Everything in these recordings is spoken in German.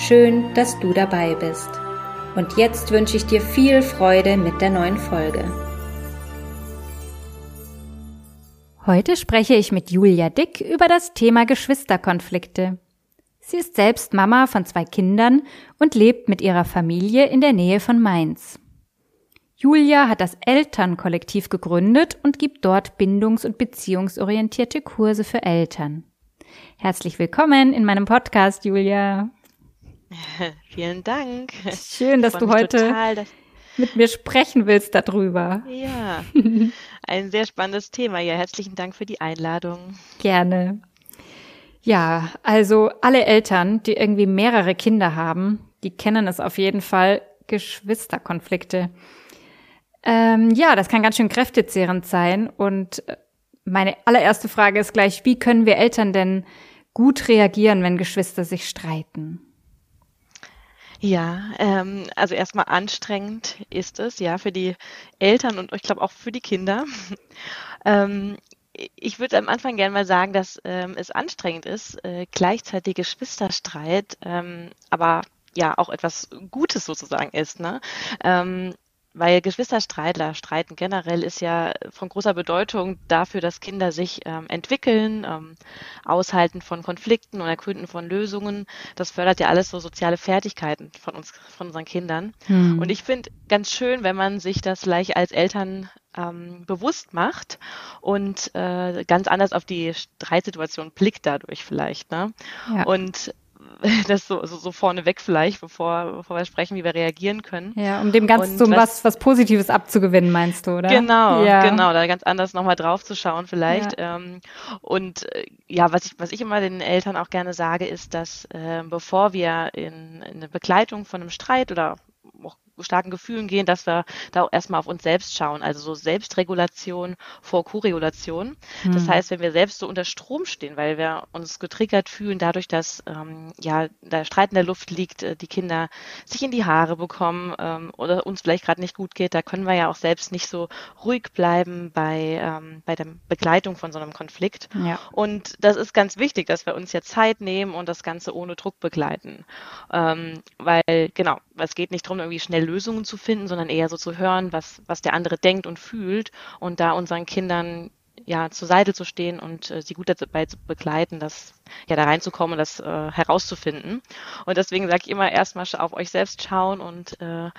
Schön, dass du dabei bist. Und jetzt wünsche ich dir viel Freude mit der neuen Folge. Heute spreche ich mit Julia Dick über das Thema Geschwisterkonflikte. Sie ist selbst Mama von zwei Kindern und lebt mit ihrer Familie in der Nähe von Mainz. Julia hat das Elternkollektiv gegründet und gibt dort bindungs- und beziehungsorientierte Kurse für Eltern. Herzlich willkommen in meinem Podcast, Julia. Vielen Dank. Schön, dass du heute total, dass mit mir sprechen willst darüber. Ja, ein sehr spannendes Thema. Ja, herzlichen Dank für die Einladung. Gerne. Ja, also alle Eltern, die irgendwie mehrere Kinder haben, die kennen es auf jeden Fall, Geschwisterkonflikte. Ähm, ja, das kann ganz schön kräftezehrend sein. Und äh, meine allererste Frage ist gleich, wie können wir Eltern denn gut reagieren, wenn Geschwister sich streiten? Ja, ähm, also erstmal anstrengend ist es, ja, für die Eltern und ich glaube auch für die Kinder. ähm, ich würde am Anfang gerne mal sagen, dass ähm, es anstrengend ist, äh, gleichzeitig Geschwisterstreit, ähm, aber ja auch etwas Gutes sozusagen ist. Ne? Ähm, weil Geschwisterstreitler streiten generell ist ja von großer Bedeutung dafür, dass Kinder sich ähm, entwickeln, ähm, aushalten von Konflikten und ergründen von Lösungen. Das fördert ja alles so soziale Fertigkeiten von uns, von unseren Kindern. Hm. Und ich finde ganz schön, wenn man sich das gleich als Eltern ähm, bewusst macht und äh, ganz anders auf die Streitsituation blickt dadurch vielleicht. Ne? Ja. Und das so, so, so vorneweg vielleicht, bevor, bevor wir sprechen, wie wir reagieren können. Ja, um dem Ganzen so was, was Positives abzugewinnen, meinst du, oder? Genau, ja. genau, da ganz anders nochmal drauf zu schauen vielleicht. Ja. Ähm, und äh, ja, was ich, was ich immer den Eltern auch gerne sage, ist, dass äh, bevor wir in, in eine Begleitung von einem Streit oder starken Gefühlen gehen, dass wir da auch erstmal auf uns selbst schauen. Also so Selbstregulation vor Koregulation. Mhm. Das heißt, wenn wir selbst so unter Strom stehen, weil wir uns getriggert fühlen, dadurch, dass ähm, ja der Streit in der Luft liegt, äh, die Kinder sich in die Haare bekommen ähm, oder uns vielleicht gerade nicht gut geht, da können wir ja auch selbst nicht so ruhig bleiben bei, ähm, bei der Begleitung von so einem Konflikt. Ja. Und das ist ganz wichtig, dass wir uns ja Zeit nehmen und das Ganze ohne Druck begleiten. Ähm, weil, genau, es geht nicht darum, irgendwie schnell Lösungen zu finden, sondern eher so zu hören, was, was der andere denkt und fühlt und da unseren Kindern ja zur Seite zu stehen und äh, sie gut dabei zu begleiten, das ja da reinzukommen und das äh, herauszufinden. Und deswegen sage ich immer erstmal auf euch selbst schauen und äh,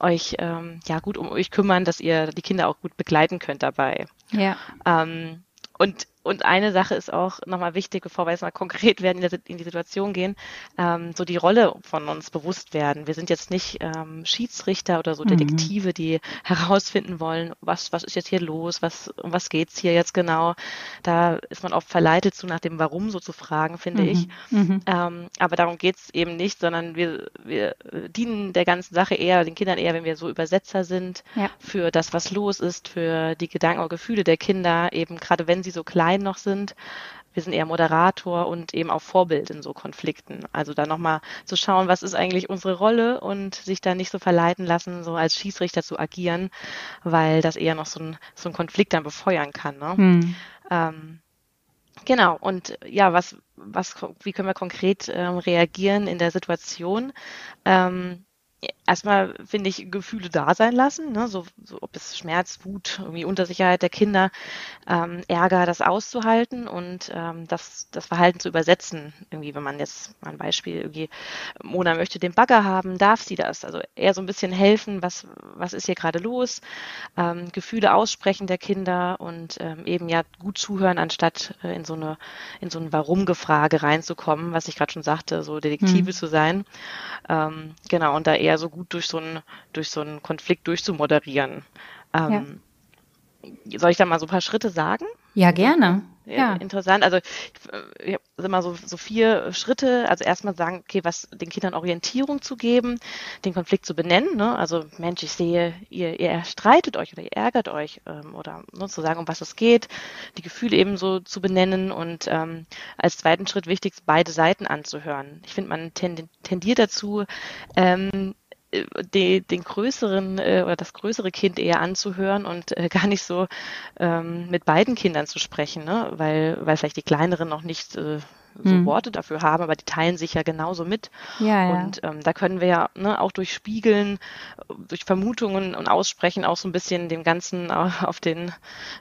euch ähm, ja gut um euch kümmern, dass ihr die Kinder auch gut begleiten könnt dabei. Ja. Ähm, und und eine Sache ist auch nochmal wichtig, bevor wir jetzt mal konkret werden, in die Situation gehen, ähm, so die Rolle von uns bewusst werden. Wir sind jetzt nicht ähm, Schiedsrichter oder so mhm. Detektive, die herausfinden wollen, was, was ist jetzt hier los, was, um was geht's hier jetzt genau. Da ist man oft verleitet, zu nach dem Warum so zu fragen, finde mhm. ich. Mhm. Ähm, aber darum geht's eben nicht, sondern wir, wir dienen der ganzen Sache eher, den Kindern eher, wenn wir so Übersetzer sind ja. für das, was los ist, für die Gedanken oder Gefühle der Kinder, eben gerade wenn sie so klein klein noch sind. Wir sind eher Moderator und eben auch Vorbild in so Konflikten. Also da nochmal zu schauen, was ist eigentlich unsere Rolle und sich da nicht so verleiten lassen, so als Schießrichter zu agieren, weil das eher noch so ein, so ein Konflikt dann befeuern kann. Ne? Hm. Ähm, Genau, und ja, was, was, wie können wir konkret ähm, reagieren in der Situation? Ähm, erstmal finde ich Gefühle da sein lassen, ne? so, so ob es Schmerz, Wut, irgendwie Untersicherheit der Kinder, ähm, Ärger, das auszuhalten und ähm, das, das Verhalten zu übersetzen. Irgendwie, wenn man jetzt mal ein Beispiel irgendwie, Mona möchte den Bagger haben, darf sie das? Also eher so ein bisschen helfen, was, was ist hier gerade los? Ähm, Gefühle aussprechen der Kinder und ähm, eben ja gut zuhören, anstatt äh, in so eine in so ein Warum-Gefrage reinzukommen, was ich gerade schon sagte, so Detektive mhm. zu sein. Ähm, genau, und da eher eher so gut durch so einen, durch so einen Konflikt durchzumoderieren. Ähm, ja. Soll ich da mal so ein paar Schritte sagen? Ja, gerne. ja. interessant. Also ich, ich habe immer so, so vier Schritte. Also erstmal sagen, okay, was den Kindern Orientierung zu geben, den Konflikt zu benennen. Ne? Also Mensch, ich sehe, ihr, ihr streitet euch oder ihr ärgert euch ähm, oder ne, zu sagen, um was es geht, die Gefühle eben so zu benennen und ähm, als zweiten Schritt wichtig, beide Seiten anzuhören. Ich finde, man tendiert dazu, ähm, die, den größeren äh, oder das größere Kind eher anzuhören und äh, gar nicht so ähm, mit beiden Kindern zu sprechen, ne? weil, weil vielleicht die kleineren noch nicht äh, so hm. Worte dafür haben, aber die teilen sich ja genauso mit. Ja, ja. Und ähm, da können wir ja ne, auch durch Spiegeln, durch Vermutungen und Aussprechen auch so ein bisschen dem Ganzen auf den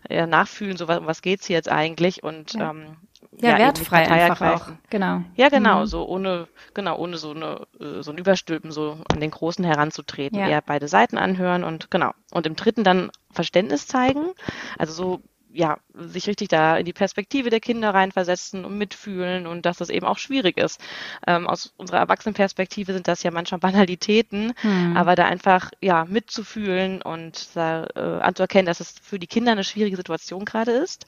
ja, nachfühlen, so was, um was geht's hier jetzt eigentlich und ja. ähm, ja, ja wertfrei einfach auch. Genau. Ja, genau, mhm. so ohne, genau, ohne so eine, äh, so ein Überstülpen so an den Großen heranzutreten. Ja. Eher beide Seiten anhören und genau. Und im dritten dann Verständnis zeigen. Also so ja, sich richtig da in die Perspektive der Kinder reinversetzen und mitfühlen und dass das eben auch schwierig ist. Ähm, aus unserer Erwachsenenperspektive sind das ja manchmal Banalitäten, hm. aber da einfach ja mitzufühlen und da, äh, anzuerkennen, dass es für die Kinder eine schwierige Situation gerade ist.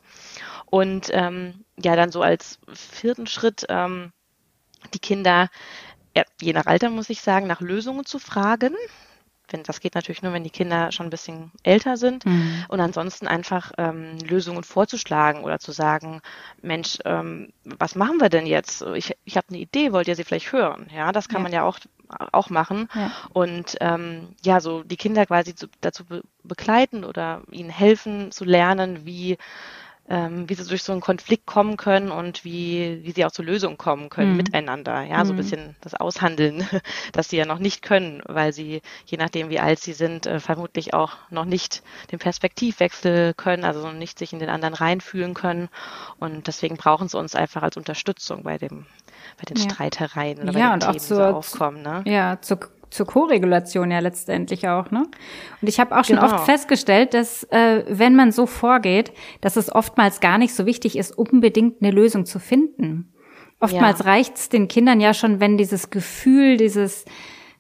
Und ähm, ja, dann so als vierten Schritt ähm, die Kinder, ja, je nach Alter muss ich sagen, nach Lösungen zu fragen wenn das geht natürlich nur, wenn die Kinder schon ein bisschen älter sind. Mhm. Und ansonsten einfach ähm, Lösungen vorzuschlagen oder zu sagen, Mensch, ähm, was machen wir denn jetzt? Ich, ich habe eine Idee, wollt ihr sie vielleicht hören? Ja, das kann ja. man ja auch auch machen ja. und ähm, ja so die Kinder quasi zu, dazu be begleiten oder ihnen helfen zu lernen, wie ähm, wie sie durch so einen Konflikt kommen können und wie, wie sie auch zur Lösung kommen können mhm. miteinander. Ja, so ein mhm. bisschen das Aushandeln, das sie ja noch nicht können, weil sie, je nachdem wie alt sie sind, äh, vermutlich auch noch nicht den Perspektivwechsel können, also nicht sich in den anderen reinfühlen können. Und deswegen brauchen sie uns einfach als Unterstützung bei dem, bei den ja. Streitereien oder ja, bei den Themen, zur, die so aufkommen. Ne? Ja, zur zur Koregulation ja letztendlich auch, ne? Und ich habe auch schon genau. oft festgestellt, dass äh, wenn man so vorgeht, dass es oftmals gar nicht so wichtig ist, unbedingt eine Lösung zu finden. Oftmals ja. reicht's den Kindern ja schon, wenn dieses Gefühl, dieses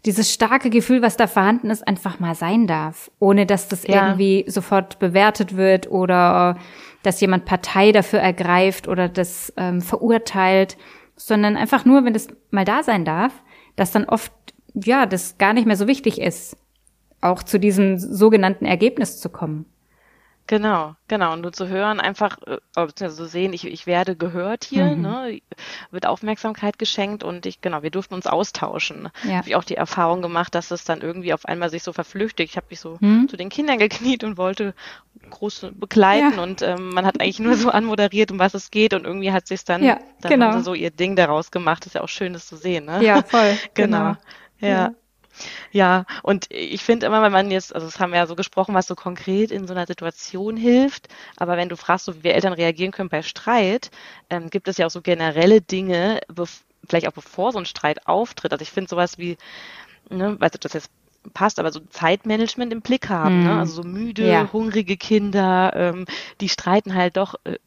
dieses starke Gefühl, was da vorhanden ist, einfach mal sein darf, ohne dass das ja. irgendwie sofort bewertet wird oder dass jemand Partei dafür ergreift oder das ähm, verurteilt, sondern einfach nur, wenn das mal da sein darf, dass dann oft ja, das gar nicht mehr so wichtig ist, auch zu diesem sogenannten Ergebnis zu kommen. Genau, genau. Und nur zu hören, einfach äh, zu sehen, ich, ich werde gehört hier, mhm. ne, wird Aufmerksamkeit geschenkt und ich, genau, wir durften uns austauschen. Ja. Habe ich auch die Erfahrung gemacht, dass es dann irgendwie auf einmal sich so verflüchtigt. Ich habe mich so mhm. zu den Kindern gekniet und wollte groß begleiten ja. und ähm, man hat eigentlich nur so anmoderiert, um was es geht und irgendwie hat sich dann, ja, dann genau. so ihr Ding daraus gemacht. ist ja auch schön, das zu sehen, ne? Ja, voll. genau. genau. Ja. Ja, und ich finde immer, wenn man jetzt, also das haben wir ja so gesprochen, was so konkret in so einer Situation hilft, aber wenn du fragst, so wie wir Eltern reagieren können bei Streit, ähm, gibt es ja auch so generelle Dinge, vielleicht auch bevor so ein Streit auftritt. Also ich finde sowas wie, ne, weiß nicht, ob das jetzt passt, aber so Zeitmanagement im Blick haben, ne? Mhm. also so müde, ja. hungrige Kinder, ähm, die streiten halt doch äh,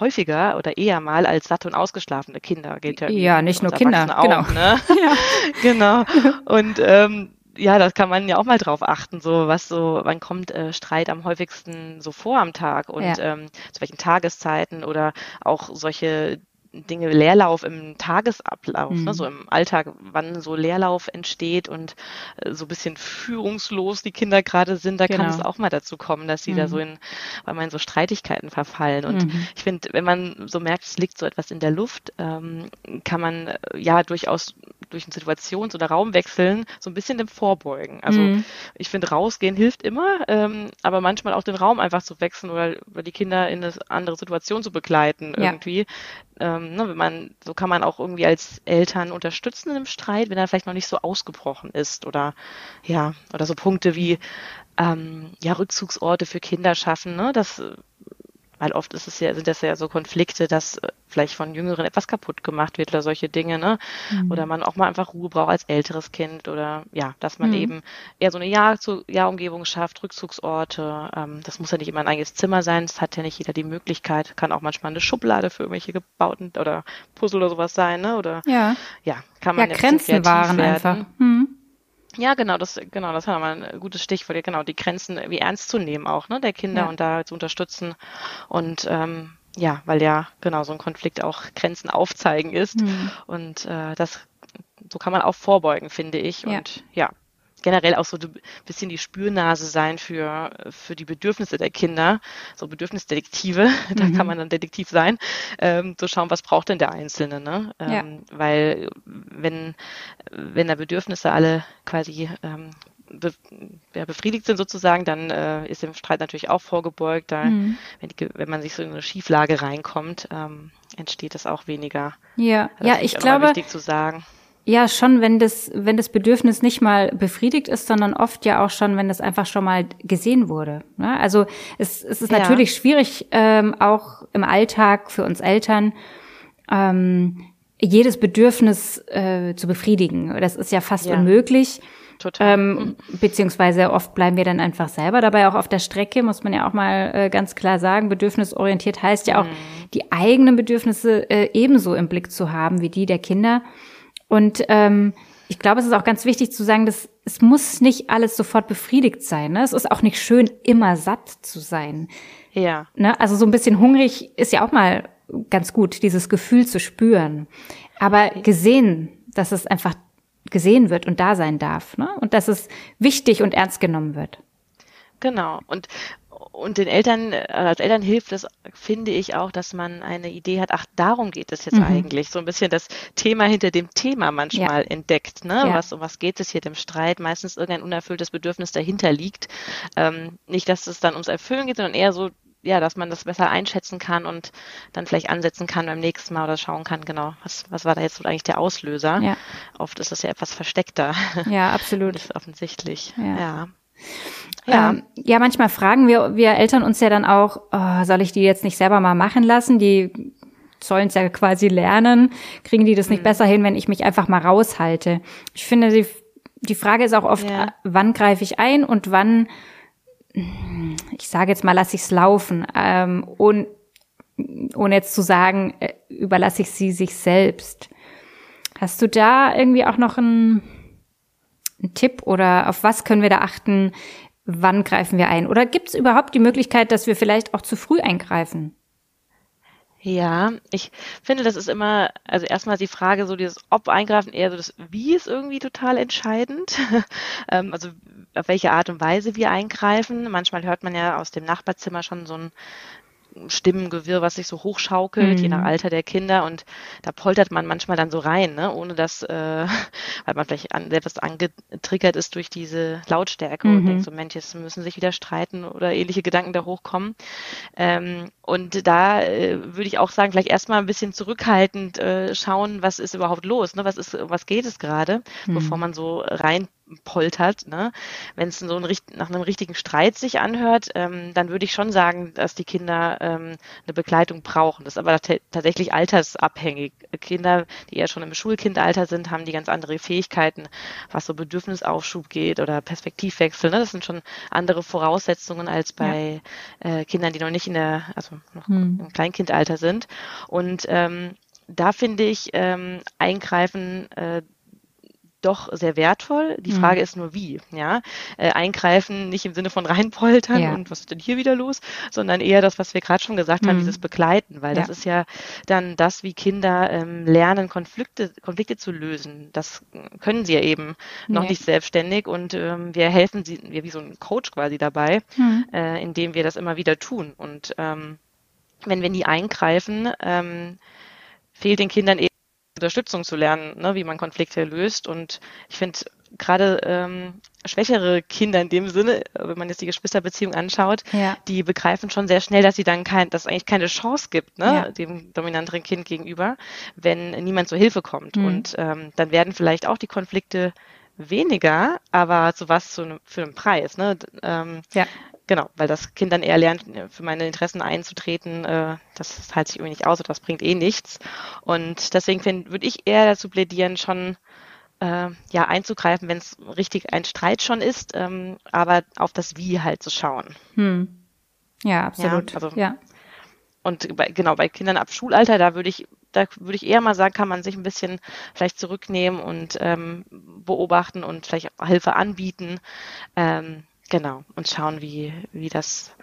häufiger oder eher mal als satte und ausgeschlafene Kinder gilt ja. Ja, nicht nur Kinder, auch, genau. Ne? ja. genau. Und ähm, ja, das kann man ja auch mal drauf achten, so was so, wann kommt äh, Streit am häufigsten so vor am Tag und ja. ähm, zu welchen Tageszeiten oder auch solche Dinge Leerlauf im Tagesablauf, mhm. ne, so im Alltag, wann so Leerlauf entsteht und äh, so ein bisschen führungslos die Kinder gerade sind, da genau. kann es auch mal dazu kommen, dass sie mhm. da so in, weil man in so Streitigkeiten verfallen. Und mhm. ich finde, wenn man so merkt, es liegt so etwas in der Luft, ähm, kann man äh, ja durchaus durch einen Situations- oder Raumwechseln so ein bisschen dem vorbeugen. Also mhm. ich finde, rausgehen hilft immer, ähm, aber manchmal auch den Raum einfach zu wechseln oder, oder die Kinder in eine andere Situation zu begleiten ja. irgendwie ähm, ne, wenn man, so kann man auch irgendwie als Eltern unterstützen einem Streit, wenn er vielleicht noch nicht so ausgebrochen ist oder ja, oder so Punkte wie ähm, ja, Rückzugsorte für Kinder schaffen, ne? Das weil oft ist es ja, sind das ja so Konflikte, dass äh, vielleicht von Jüngeren etwas kaputt gemacht wird oder solche Dinge, ne? Mhm. Oder man auch mal einfach Ruhe braucht als älteres Kind oder ja, dass man mhm. eben eher so eine Jahr zu Jahrumgebung schafft, Rückzugsorte. Ähm, das muss ja nicht immer ein eigenes Zimmer sein, das hat ja nicht jeder die Möglichkeit, kann auch manchmal eine Schublade für irgendwelche gebauten oder Puzzle oder sowas sein, ne? Oder ja, ja kann man ja, Grenzen waren werden. einfach. Mhm. Ja, genau, das, genau, das haben wir mal ein gutes Stichwort. Genau, die Grenzen wie ernst zu nehmen auch, ne, der Kinder ja. und da zu unterstützen und ähm, ja, weil ja genau so ein Konflikt auch Grenzen aufzeigen ist. Mhm. Und äh, das so kann man auch vorbeugen, finde ich. Ja. Und ja, generell auch so ein bisschen die Spürnase sein für, für die Bedürfnisse der Kinder, so Bedürfnisdetektive, da mhm. kann man dann Detektiv sein, ähm, zu schauen, was braucht denn der Einzelne, ne? Ähm, ja. Weil wenn, wenn da Bedürfnisse alle quasi ähm, be ja, befriedigt sind sozusagen, dann äh, ist dem Streit natürlich auch vorgebeugt. Da, mhm. wenn, die, wenn man sich so in eine Schieflage reinkommt, ähm, entsteht das auch weniger. Ja, das ja, ich glaube. Wichtig zu sagen. Ja, schon, wenn das, wenn das Bedürfnis nicht mal befriedigt ist, sondern oft ja auch schon, wenn das einfach schon mal gesehen wurde. Ne? Also es, es ist ja. natürlich schwierig, ähm, auch im Alltag für uns Eltern, ähm, jedes Bedürfnis äh, zu befriedigen. Das ist ja fast ja. unmöglich. Total. Ähm. Beziehungsweise oft bleiben wir dann einfach selber dabei auch auf der Strecke, muss man ja auch mal äh, ganz klar sagen. Bedürfnisorientiert heißt ja auch, mhm. die eigenen Bedürfnisse äh, ebenso im Blick zu haben wie die der Kinder. Und ähm, ich glaube, es ist auch ganz wichtig zu sagen, dass es muss nicht alles sofort befriedigt sein. Ne? Es ist auch nicht schön, immer satt zu sein. Ja. Ne? Also so ein bisschen hungrig ist ja auch mal ganz gut, dieses Gefühl zu spüren. Aber gesehen, dass es einfach gesehen wird und da sein darf. Ne? Und dass es wichtig und ernst genommen wird. Genau. Und und den Eltern, äh, als Eltern hilft es, finde ich auch, dass man eine Idee hat, ach, darum geht es jetzt mhm. eigentlich. So ein bisschen das Thema hinter dem Thema manchmal ja. entdeckt, ne? Ja. Was, um was geht es hier dem Streit? Meistens irgendein unerfülltes Bedürfnis dahinter liegt. Ähm, nicht, dass es dann ums Erfüllen geht, sondern eher so, ja, dass man das besser einschätzen kann und dann vielleicht ansetzen kann beim nächsten Mal oder schauen kann, genau, was, was war da jetzt eigentlich der Auslöser? Ja. Oft ist das ja etwas versteckter. Ja, absolut. Nicht offensichtlich. ja. ja. Ja. Ähm, ja, manchmal fragen wir, wir Eltern uns ja dann auch, oh, soll ich die jetzt nicht selber mal machen lassen? Die sollen es ja quasi lernen. Kriegen die das nicht mhm. besser hin, wenn ich mich einfach mal raushalte? Ich finde, die, die Frage ist auch oft, ja. wann greife ich ein und wann, ich sage jetzt mal, lasse ich es laufen. Ähm, und ohne jetzt zu sagen, äh, überlasse ich sie sich selbst. Hast du da irgendwie auch noch einen, einen Tipp oder auf was können wir da achten, wann greifen wir ein? Oder gibt es überhaupt die Möglichkeit, dass wir vielleicht auch zu früh eingreifen? Ja, ich finde, das ist immer, also erstmal die Frage, so dieses Ob eingreifen, eher so das Wie ist irgendwie total entscheidend. Ähm, also auf welche Art und Weise wir eingreifen. Manchmal hört man ja aus dem Nachbarzimmer schon so ein Stimmengewirr, was sich so hochschaukelt, mhm. je nach mhm. Alter der Kinder. Und da poltert man manchmal dann so rein, ne? ohne dass, äh, weil man vielleicht an, selbst angetriggert ist durch diese Lautstärke mhm. und denkt so, Mensch, jetzt müssen sich wieder streiten oder ähnliche Gedanken da hochkommen. Ähm, und da äh, würde ich auch sagen, vielleicht erstmal ein bisschen zurückhaltend äh, schauen, was ist überhaupt los, ne? was ist, was geht es gerade, mhm. bevor man so rein poltert. Ne? Wenn es so ein, nach einem richtigen Streit sich anhört, ähm, dann würde ich schon sagen, dass die Kinder ähm, eine Begleitung brauchen. Das ist aber tatsächlich altersabhängig. Kinder, die eher schon im Schulkindalter sind, haben die ganz andere Fähigkeiten, was so Bedürfnisaufschub geht oder Perspektivwechsel. Ne? Das sind schon andere Voraussetzungen als bei ja. äh, Kindern, die noch nicht in der, also noch hm. im Kleinkindalter sind. Und ähm, da finde ich ähm, Eingreifen äh, doch sehr wertvoll. Die mhm. Frage ist nur wie, ja. Äh, eingreifen nicht im Sinne von reinpoltern ja. und was ist denn hier wieder los, sondern eher das, was wir gerade schon gesagt mhm. haben, dieses Begleiten, weil ja. das ist ja dann das, wie Kinder ähm, lernen, Konflikte, Konflikte zu lösen. Das können sie ja eben noch nee. nicht selbstständig und ähm, wir helfen sie, wir wie so ein Coach quasi dabei, mhm. äh, indem wir das immer wieder tun. Und ähm, wenn wir nie eingreifen, ähm, fehlt den Kindern eben Unterstützung zu lernen, ne, wie man Konflikte löst. Und ich finde gerade ähm, schwächere Kinder in dem Sinne, wenn man jetzt die Geschwisterbeziehung anschaut, ja. die begreifen schon sehr schnell, dass sie dann kein, dass es eigentlich keine Chance gibt, ne, ja. dem dominanteren Kind gegenüber, wenn niemand zur Hilfe kommt. Mhm. Und ähm, dann werden vielleicht auch die Konflikte weniger, aber zu was zu für einen Preis. Ne? Ähm, ja. Genau, weil das Kind dann eher lernt, für meine Interessen einzutreten, äh, das teilt sich irgendwie nicht aus oder das bringt eh nichts. Und deswegen würde ich eher dazu plädieren, schon äh, ja einzugreifen, wenn es richtig ein Streit schon ist, ähm, aber auf das Wie halt zu schauen. Hm. Ja, absolut. Ja, also, ja. Und bei, genau, bei Kindern ab Schulalter, da würde ich, da würde ich eher mal sagen, kann man sich ein bisschen vielleicht zurücknehmen und ähm, beobachten und vielleicht Hilfe anbieten. Ähm, Genau, und schauen, wie, wie das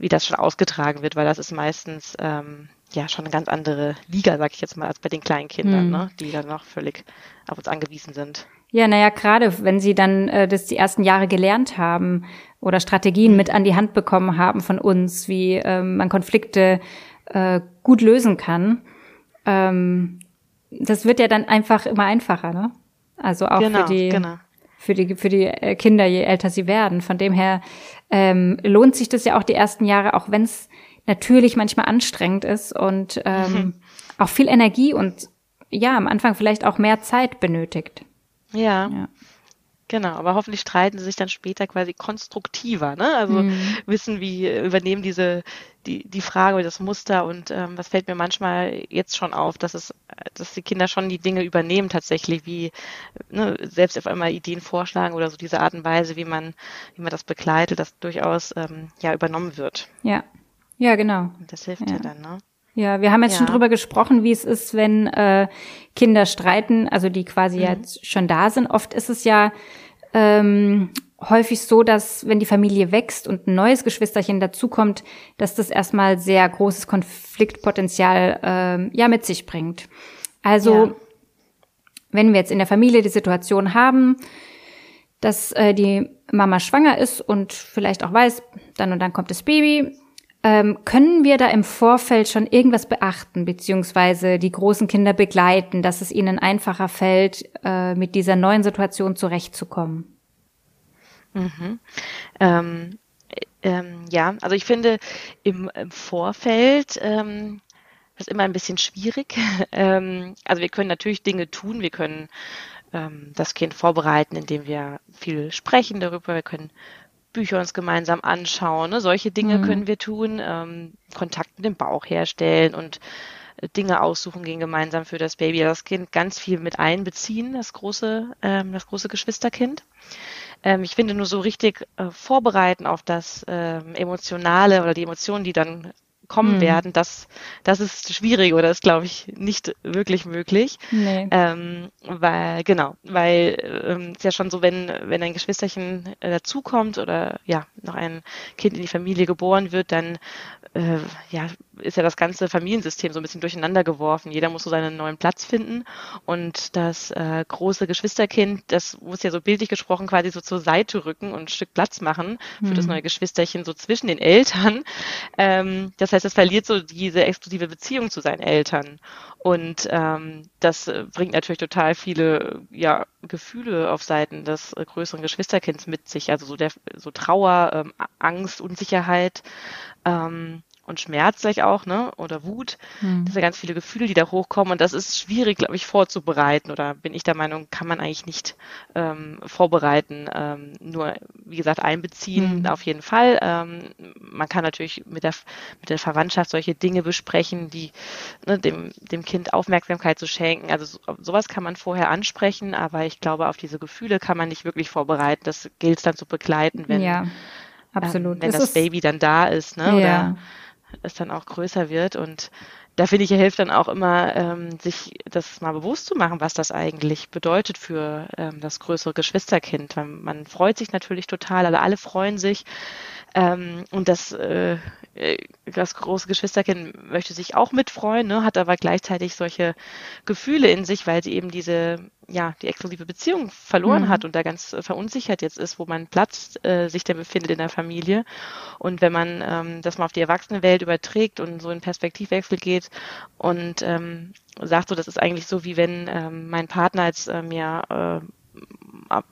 wie das schon ausgetragen wird, weil das ist meistens ähm, ja schon eine ganz andere Liga, sag ich jetzt mal, als bei den kleinen Kindern, mhm. ne, die dann noch völlig auf uns angewiesen sind. Ja, naja, gerade wenn sie dann äh, das die ersten Jahre gelernt haben oder Strategien mit an die Hand bekommen haben von uns, wie ähm, man Konflikte äh, gut lösen kann, ähm, das wird ja dann einfach immer einfacher, ne? Also auch genau, für die genau. Für die für die äh, Kinder, je älter sie werden. Von dem her ähm, lohnt sich das ja auch die ersten Jahre, auch wenn es natürlich manchmal anstrengend ist und ähm, mhm. auch viel Energie und ja, am Anfang vielleicht auch mehr Zeit benötigt. Ja. ja. Genau, aber hoffentlich streiten sie sich dann später quasi konstruktiver, ne? Also mhm. wissen, wie übernehmen diese die die Frage oder das Muster und ähm, was fällt mir manchmal jetzt schon auf, dass es, dass die Kinder schon die Dinge übernehmen tatsächlich, wie ne, selbst auf einmal Ideen vorschlagen oder so diese Art und Weise, wie man wie man das begleitet, das durchaus ähm, ja übernommen wird. Ja, ja genau. Und das hilft ja. dir dann, ne? Ja, wir haben jetzt ja. schon drüber gesprochen, wie es ist, wenn äh, Kinder streiten, also die quasi mhm. jetzt schon da sind. Oft ist es ja ähm, häufig so, dass wenn die Familie wächst und ein neues Geschwisterchen dazukommt, dass das erstmal sehr großes Konfliktpotenzial ähm, ja mit sich bringt. Also ja. wenn wir jetzt in der Familie die Situation haben, dass äh, die Mama schwanger ist und vielleicht auch weiß, dann und dann kommt das Baby, ähm, können wir da im Vorfeld schon irgendwas beachten, beziehungsweise die großen Kinder begleiten, dass es ihnen einfacher fällt, äh, mit dieser neuen Situation zurechtzukommen? Mhm. Ähm, ähm, ja, also ich finde im, im Vorfeld ähm, das ist immer ein bisschen schwierig. ähm, also wir können natürlich Dinge tun, wir können ähm, das Kind vorbereiten, indem wir viel sprechen darüber, wir können Bücher uns gemeinsam anschauen. Ne? Solche Dinge mhm. können wir tun, ähm, Kontakt mit dem Bauch herstellen und äh, Dinge aussuchen gehen gemeinsam für das Baby, das Kind ganz viel mit einbeziehen, das große, ähm, das große Geschwisterkind. Ähm, ich finde nur so richtig äh, vorbereiten auf das ähm, Emotionale oder die Emotionen, die dann kommen mhm. werden, das, das ist schwierig oder ist, glaube ich, nicht wirklich möglich. Nee. Ähm, weil, genau, weil ähm, ist ja schon so, wenn, wenn ein Geschwisterchen äh, dazukommt oder ja, noch ein Kind in die Familie geboren wird, dann äh, ja, ist ja das ganze Familiensystem so ein bisschen durcheinander geworfen. Jeder muss so seinen neuen Platz finden. Und das äh, große Geschwisterkind, das muss ja so bildlich gesprochen quasi so zur Seite rücken und ein Stück Platz machen für mhm. das neue Geschwisterchen so zwischen den Eltern. Ähm, das heißt, es verliert so diese exklusive Beziehung zu seinen Eltern. Und ähm, das bringt natürlich total viele ja, Gefühle auf Seiten des äh, größeren Geschwisterkinds mit sich. Also so der so Trauer, ähm, Angst, Unsicherheit. Ähm, und Schmerz gleich auch, ne? Oder Wut. Mhm. Das sind ganz viele Gefühle, die da hochkommen und das ist schwierig, glaube ich, vorzubereiten. Oder bin ich der Meinung, kann man eigentlich nicht ähm, vorbereiten. Ähm, nur, wie gesagt, einbeziehen mhm. auf jeden Fall. Ähm, man kann natürlich mit der, mit der Verwandtschaft solche Dinge besprechen, die ne, dem, dem Kind Aufmerksamkeit zu schenken. Also so, sowas kann man vorher ansprechen, aber ich glaube, auf diese Gefühle kann man nicht wirklich vorbereiten. Das gilt es dann zu begleiten, wenn, ja, absolut. Ähm, wenn das, das Baby dann da ist, ne? Ja. Oder es dann auch größer wird. Und da finde ich, hilft dann auch immer, ähm, sich das mal bewusst zu machen, was das eigentlich bedeutet für ähm, das größere Geschwisterkind. Man, freut sich natürlich total, alle, alle freuen sich. Ähm, und das, äh, das große Geschwisterkind möchte sich auch mitfreuen, ne, hat aber gleichzeitig solche Gefühle in sich, weil sie eben diese, ja, die exklusive Beziehung verloren mhm. hat und da ganz äh, verunsichert jetzt ist, wo man Platz äh, sich denn befindet in der Familie. Und wenn man ähm, das mal auf die Erwachsenenwelt überträgt und so in Perspektivwechsel geht und ähm, sagt so, das ist eigentlich so, wie wenn ähm, mein Partner jetzt äh, mir äh,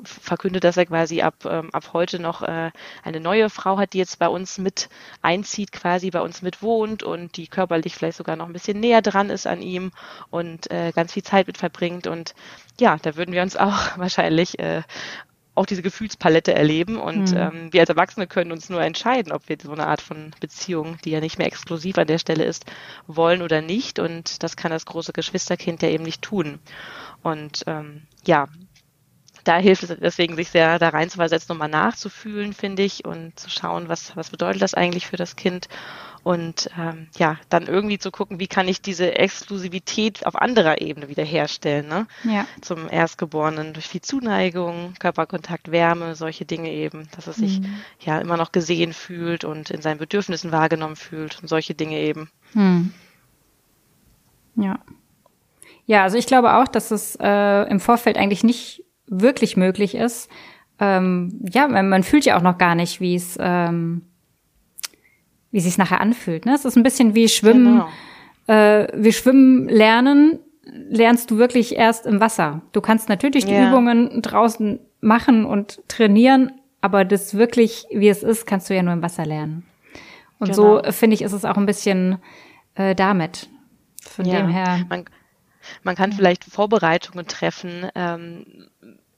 verkündet, dass er quasi ab, ähm, ab heute noch äh, eine neue Frau hat, die jetzt bei uns mit einzieht, quasi bei uns mit wohnt und die körperlich vielleicht sogar noch ein bisschen näher dran ist an ihm und äh, ganz viel Zeit mit verbringt. Und ja, da würden wir uns auch wahrscheinlich äh, auch diese Gefühlspalette erleben und mhm. ähm, wir als Erwachsene können uns nur entscheiden, ob wir so eine Art von Beziehung, die ja nicht mehr exklusiv an der Stelle ist, wollen oder nicht und das kann das große Geschwisterkind ja eben nicht tun. Und ähm, ja, da hilft es deswegen, sich sehr da reinzuversetzen, nochmal nachzufühlen, finde ich, und zu schauen, was, was bedeutet das eigentlich für das Kind. und ähm, ja, dann irgendwie zu gucken, wie kann ich diese Exklusivität auf anderer Ebene wiederherstellen. Ne? Ja. Zum Erstgeborenen durch viel Zuneigung, Körperkontakt, Wärme, solche Dinge eben, dass er sich mhm. ja immer noch gesehen fühlt und in seinen Bedürfnissen wahrgenommen fühlt und solche Dinge eben. Mhm. Ja. Ja, also ich glaube auch, dass es äh, im Vorfeld eigentlich nicht wirklich möglich ist. Ähm, ja, man, man fühlt ja auch noch gar nicht, wie es ähm, wie sich nachher anfühlt. Ne? Es ist ein bisschen wie Schwimmen. Genau. Äh, wie Schwimmen lernen, lernst du wirklich erst im Wasser. Du kannst natürlich die ja. Übungen draußen machen und trainieren, aber das wirklich, wie es ist, kannst du ja nur im Wasser lernen. Und genau. so finde ich, ist es auch ein bisschen äh, damit. Von ja. dem her. Man, man kann vielleicht Vorbereitungen treffen, ähm,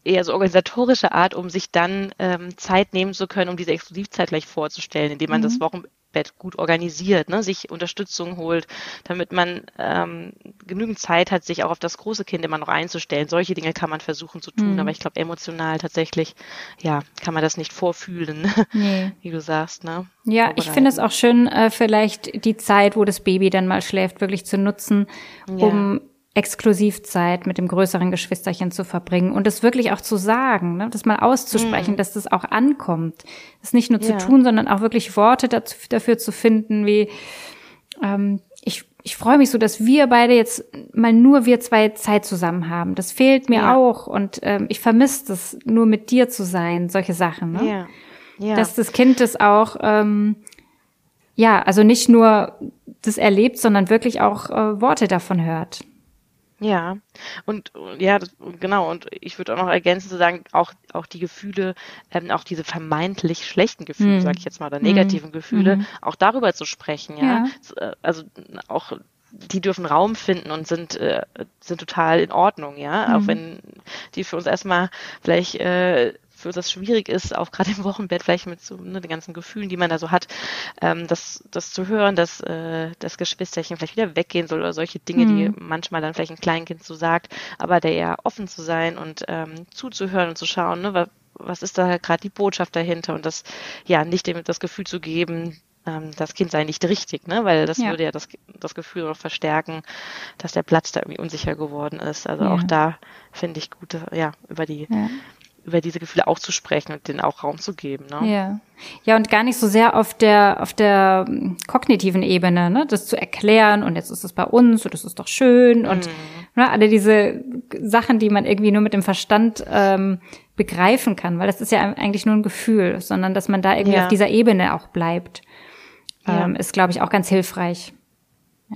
eher so organisatorische Art, um sich dann ähm, Zeit nehmen zu können, um diese Exklusivzeit gleich vorzustellen, indem man mhm. das Wochenbett gut organisiert, ne, sich Unterstützung holt, damit man ähm, genügend Zeit hat, sich auch auf das große Kind immer noch einzustellen. Solche Dinge kann man versuchen zu tun, mhm. aber ich glaube emotional tatsächlich, ja, kann man das nicht vorfühlen, nee. wie du sagst, ne? Ja, ich finde es auch schön, äh, vielleicht die Zeit, wo das Baby dann mal schläft, wirklich zu nutzen, ja. um Exklusivzeit mit dem größeren Geschwisterchen zu verbringen und es wirklich auch zu sagen, ne? das mal auszusprechen, mhm. dass das auch ankommt. Das nicht nur ja. zu tun, sondern auch wirklich Worte dazu, dafür zu finden, wie ähm, ich, ich freue mich so, dass wir beide jetzt mal nur wir zwei Zeit zusammen haben. Das fehlt mir ja. auch und ähm, ich vermisse das, nur mit dir zu sein, solche Sachen. Ne? Ja. Ja. Dass das Kind das auch ähm, ja, also nicht nur das erlebt, sondern wirklich auch äh, Worte davon hört. Ja, und ja, das, genau, und ich würde auch noch ergänzen zu sagen, auch, auch die Gefühle, ähm, auch diese vermeintlich schlechten Gefühle, mhm. sage ich jetzt mal, oder negativen mhm. Gefühle, mhm. auch darüber zu sprechen, ja. ja. Äh, also auch die dürfen Raum finden und sind, äh, sind total in Ordnung, ja. Mhm. Auch wenn die für uns erstmal vielleicht äh, für das schwierig ist, auch gerade im Wochenbett vielleicht mit so ne, den ganzen Gefühlen, die man da so hat, ähm, das, das zu hören, dass äh, das Geschwisterchen vielleicht wieder weggehen soll oder solche Dinge, mhm. die manchmal dann vielleicht ein Kleinkind so sagt, aber der eher offen zu sein und ähm, zuzuhören und zu schauen, ne, was, was ist da gerade die Botschaft dahinter und das ja nicht dem das Gefühl zu geben, ähm, das Kind sei nicht richtig, ne? weil das ja. würde ja das, das Gefühl noch verstärken, dass der Platz da irgendwie unsicher geworden ist. Also ja. auch da finde ich gut, ja, über die ja über diese Gefühle auch zu sprechen und denen auch Raum zu geben. Ne? Ja. Ja, und gar nicht so sehr auf der, auf der hm, kognitiven Ebene, ne, das zu erklären und jetzt ist es bei uns und das ist doch schön und mhm. ne, alle diese Sachen, die man irgendwie nur mit dem Verstand ähm, begreifen kann, weil das ist ja eigentlich nur ein Gefühl, sondern dass man da irgendwie ja. auf dieser Ebene auch bleibt, ähm, ja. ist, glaube ich, auch ganz hilfreich.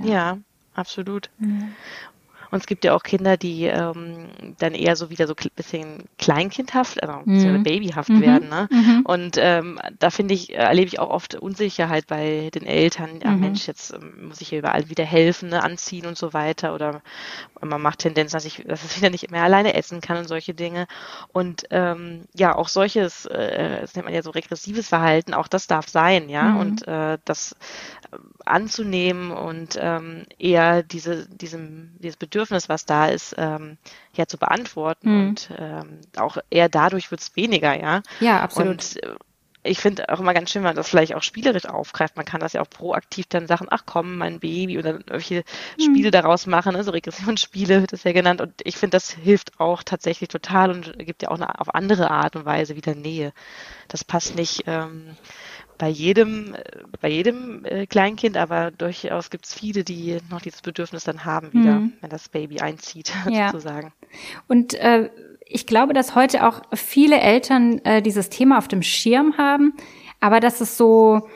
Ja, ja absolut. Und es gibt ja auch Kinder, die ähm, dann eher so wieder so ein bisschen kleinkindhaft, also mhm. babyhaft mhm. werden. Ne? Mhm. Und ähm, da finde ich, erlebe ich auch oft Unsicherheit bei den Eltern. Ja, mhm. Mensch, jetzt ähm, muss ich hier überall wieder helfen, ne? anziehen und so weiter. Oder man macht Tendenz, dass ich, dass es wieder nicht mehr alleine essen kann und solche Dinge. Und ähm, ja, auch solches, äh, das nennt man ja so regressives Verhalten, auch das darf sein, ja. Mhm. Und äh, das äh, anzunehmen und ähm, eher diese, diesem, dieses Bedürfnis Bedürfnis, was da ist, ähm, ja zu beantworten mhm. und ähm, auch eher dadurch wird es weniger, ja. Ja, absolut. Und äh, ich finde auch immer ganz schön, wenn man das vielleicht auch spielerisch aufgreift. Man kann das ja auch proaktiv dann sagen, ach komm, mein Baby oder irgendwelche mhm. Spiele daraus machen, ne? so Regressionsspiele wird das ja genannt. Und ich finde, das hilft auch tatsächlich total und gibt ja auch eine, auf andere Art und Weise wieder Nähe. Das passt nicht ähm, bei jedem, bei jedem äh, Kleinkind, aber durchaus gibt es viele, die noch dieses Bedürfnis dann haben wieder, mhm. wenn das Baby einzieht, ja. sozusagen. Und äh, ich glaube, dass heute auch viele Eltern äh, dieses Thema auf dem Schirm haben, aber dass es so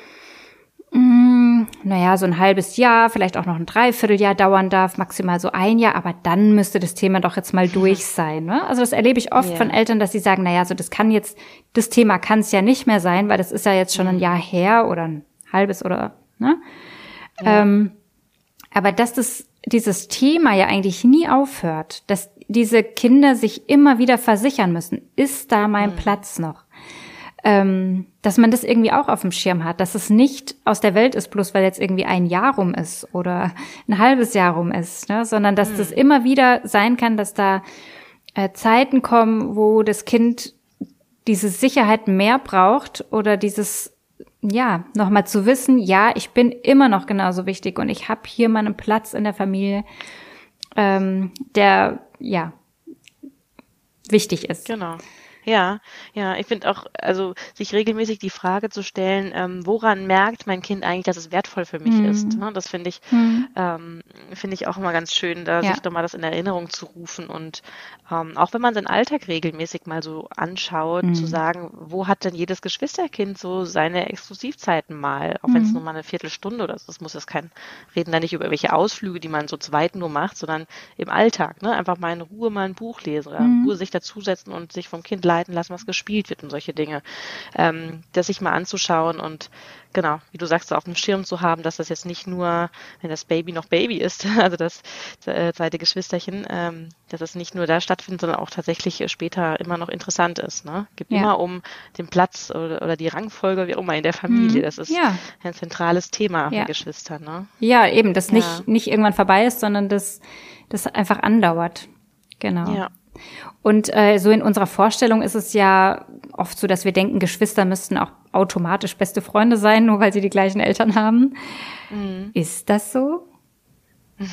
mh, mm, naja, so ein halbes Jahr, vielleicht auch noch ein Dreivierteljahr dauern darf, maximal so ein Jahr, aber dann müsste das Thema doch jetzt mal durch sein. Ne? Also das erlebe ich oft ja. von Eltern, dass sie sagen, naja, so das kann jetzt, das Thema kann es ja nicht mehr sein, weil das ist ja jetzt schon ein mhm. Jahr her oder ein halbes oder, ne? Ja. Ähm, aber dass das, dieses Thema ja eigentlich nie aufhört, dass diese Kinder sich immer wieder versichern müssen, ist da mein mhm. Platz noch? Ähm, dass man das irgendwie auch auf dem Schirm hat, dass es nicht aus der Welt ist, bloß weil jetzt irgendwie ein Jahr rum ist oder ein halbes Jahr rum ist, ne? sondern dass mhm. das immer wieder sein kann, dass da äh, Zeiten kommen, wo das Kind diese Sicherheit mehr braucht oder dieses ja, nochmal zu wissen, ja, ich bin immer noch genauso wichtig und ich habe hier meinen Platz in der Familie, ähm, der ja wichtig ist. Genau. Ja, ja, ich finde auch, also sich regelmäßig die Frage zu stellen, ähm, woran merkt mein Kind eigentlich, dass es wertvoll für mich mhm. ist? Ne? Das finde ich, mhm. ähm, finde ich auch immer ganz schön, da ja. sich doch mal das in Erinnerung zu rufen und ähm, auch wenn man seinen Alltag regelmäßig mal so anschaut, mhm. zu sagen, wo hat denn jedes Geschwisterkind so seine Exklusivzeiten mal, auch wenn es mhm. nur mal eine Viertelstunde oder so, das muss jetzt kein, reden da nicht über welche Ausflüge, die man so zweit nur macht, sondern im Alltag, ne? einfach mal in Ruhe mal ein Buch lesen oder in mhm. Ruhe sich dazusetzen und sich vom Kind leiten lassen, was gespielt wird und solche Dinge. Ähm, das sich mal anzuschauen und genau, wie du sagst, so auf dem Schirm zu haben, dass das jetzt nicht nur, wenn das Baby noch Baby ist, also das äh, zweite Geschwisterchen, ähm, dass es nicht nur da stattfindet, sondern auch tatsächlich später immer noch interessant ist. Ne? Geht ja. immer um den Platz oder, oder die Rangfolge, wie auch immer in der Familie. Mhm. Das ist ja. ein zentrales Thema ja. bei Geschwistern. Ne? Ja, eben, das nicht, nicht irgendwann vorbei ist, sondern das, das einfach andauert. Genau. Ja. Und äh, so in unserer Vorstellung ist es ja oft so, dass wir denken, Geschwister müssten auch automatisch beste Freunde sein, nur weil sie die gleichen Eltern haben. Mhm. Ist das so?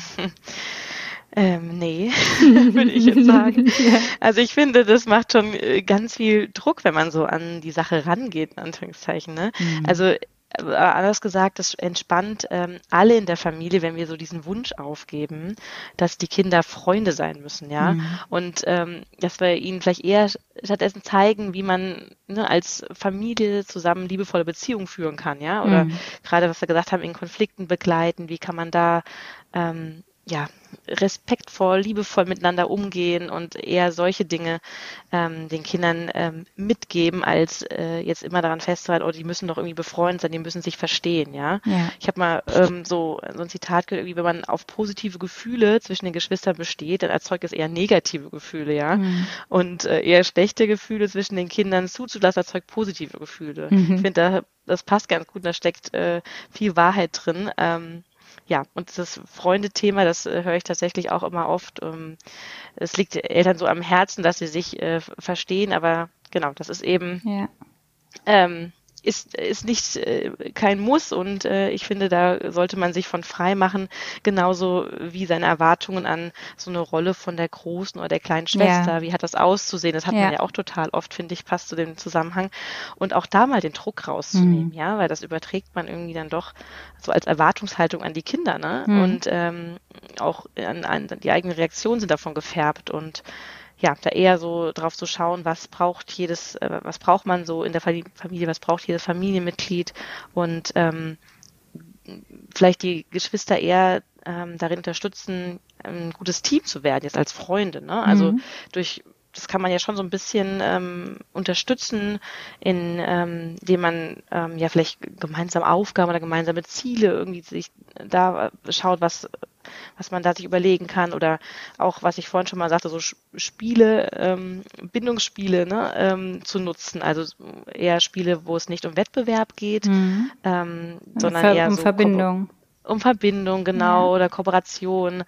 Ähm, nee, würde ich jetzt sagen. ja. Also ich finde, das macht schon äh, ganz viel Druck, wenn man so an die Sache rangeht, in Anführungszeichen. Ne? Mhm. Also anders gesagt, das entspannt ähm, alle in der Familie, wenn wir so diesen Wunsch aufgeben, dass die Kinder Freunde sein müssen, ja. Mhm. Und ähm, dass wir ihnen vielleicht eher stattdessen zeigen, wie man ne, als Familie zusammen liebevolle Beziehungen führen kann, ja. Oder mhm. gerade was wir gesagt haben, in Konflikten begleiten, wie kann man da ähm, ja, respektvoll, liebevoll miteinander umgehen und eher solche Dinge ähm, den Kindern ähm, mitgeben, als äh, jetzt immer daran festzuhalten, oh, die müssen doch irgendwie befreundet sein, die müssen sich verstehen, ja. ja. Ich habe mal ähm, so, so ein Zitat gehört, irgendwie, wenn man auf positive Gefühle zwischen den Geschwistern besteht, dann erzeugt es eher negative Gefühle, ja. Mhm. Und äh, eher schlechte Gefühle zwischen den Kindern zuzulassen, erzeugt positive Gefühle. Mhm. Ich finde, da, das passt ganz gut, da steckt äh, viel Wahrheit drin. Ähm, ja, und das Freundethema, das äh, höre ich tatsächlich auch immer oft. Ähm, es liegt Eltern so am Herzen, dass sie sich äh, verstehen, aber genau, das ist eben ja. ähm, ist, ist nicht äh, kein Muss und äh, ich finde, da sollte man sich von frei machen, genauso wie seine Erwartungen an so eine Rolle von der großen oder der kleinen Schwester, ja. wie hat das auszusehen, das hat ja. man ja auch total oft, finde ich, passt zu dem Zusammenhang und auch da mal den Druck rauszunehmen, mhm. ja, weil das überträgt man irgendwie dann doch so als Erwartungshaltung an die Kinder, ne? Mhm. Und ähm, auch an, an die eigenen Reaktionen sind davon gefärbt und ja, da eher so drauf zu schauen, was braucht jedes, äh, was braucht man so in der Familie, was braucht jedes Familienmitglied und ähm, vielleicht die Geschwister eher ähm, darin unterstützen, ein gutes Team zu werden, jetzt als Freunde. Ne? Also mhm. durch das kann man ja schon so ein bisschen ähm, unterstützen, in, ähm, indem man ähm, ja vielleicht gemeinsam Aufgaben oder gemeinsame Ziele irgendwie sich da schaut, was was man da sich überlegen kann oder auch, was ich vorhin schon mal sagte, so Spiele, ähm, Bindungsspiele ne, ähm, zu nutzen. Also eher Spiele, wo es nicht um Wettbewerb geht, mhm. ähm, sondern Ver eher um so Verbindung. Um Verbindung, genau, ja. oder Kooperation.